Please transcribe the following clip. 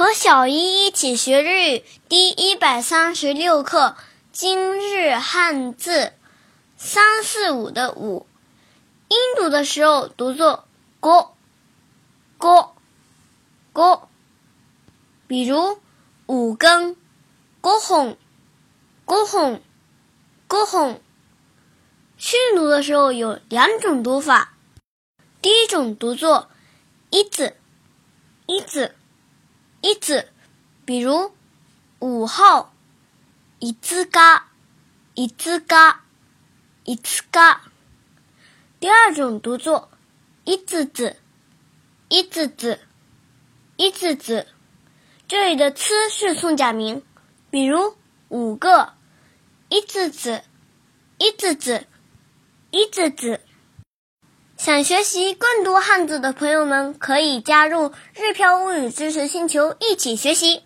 和小一一起学日语第一百三十六课，今日汉字三四五的五，音读的时候读作锅锅锅，比如五根锅红锅红锅红。训读的时候有两种读法，第一种读作一字。一字，比如五号，一字嘎，一字嘎，一字嘎。第二种读作一字字，一字字，一字字。这里的“呲”是送假名，比如五个，一字字，一字字，一字字。想学习更多汉字的朋友们，可以加入“日漂物语知识星球”一起学习。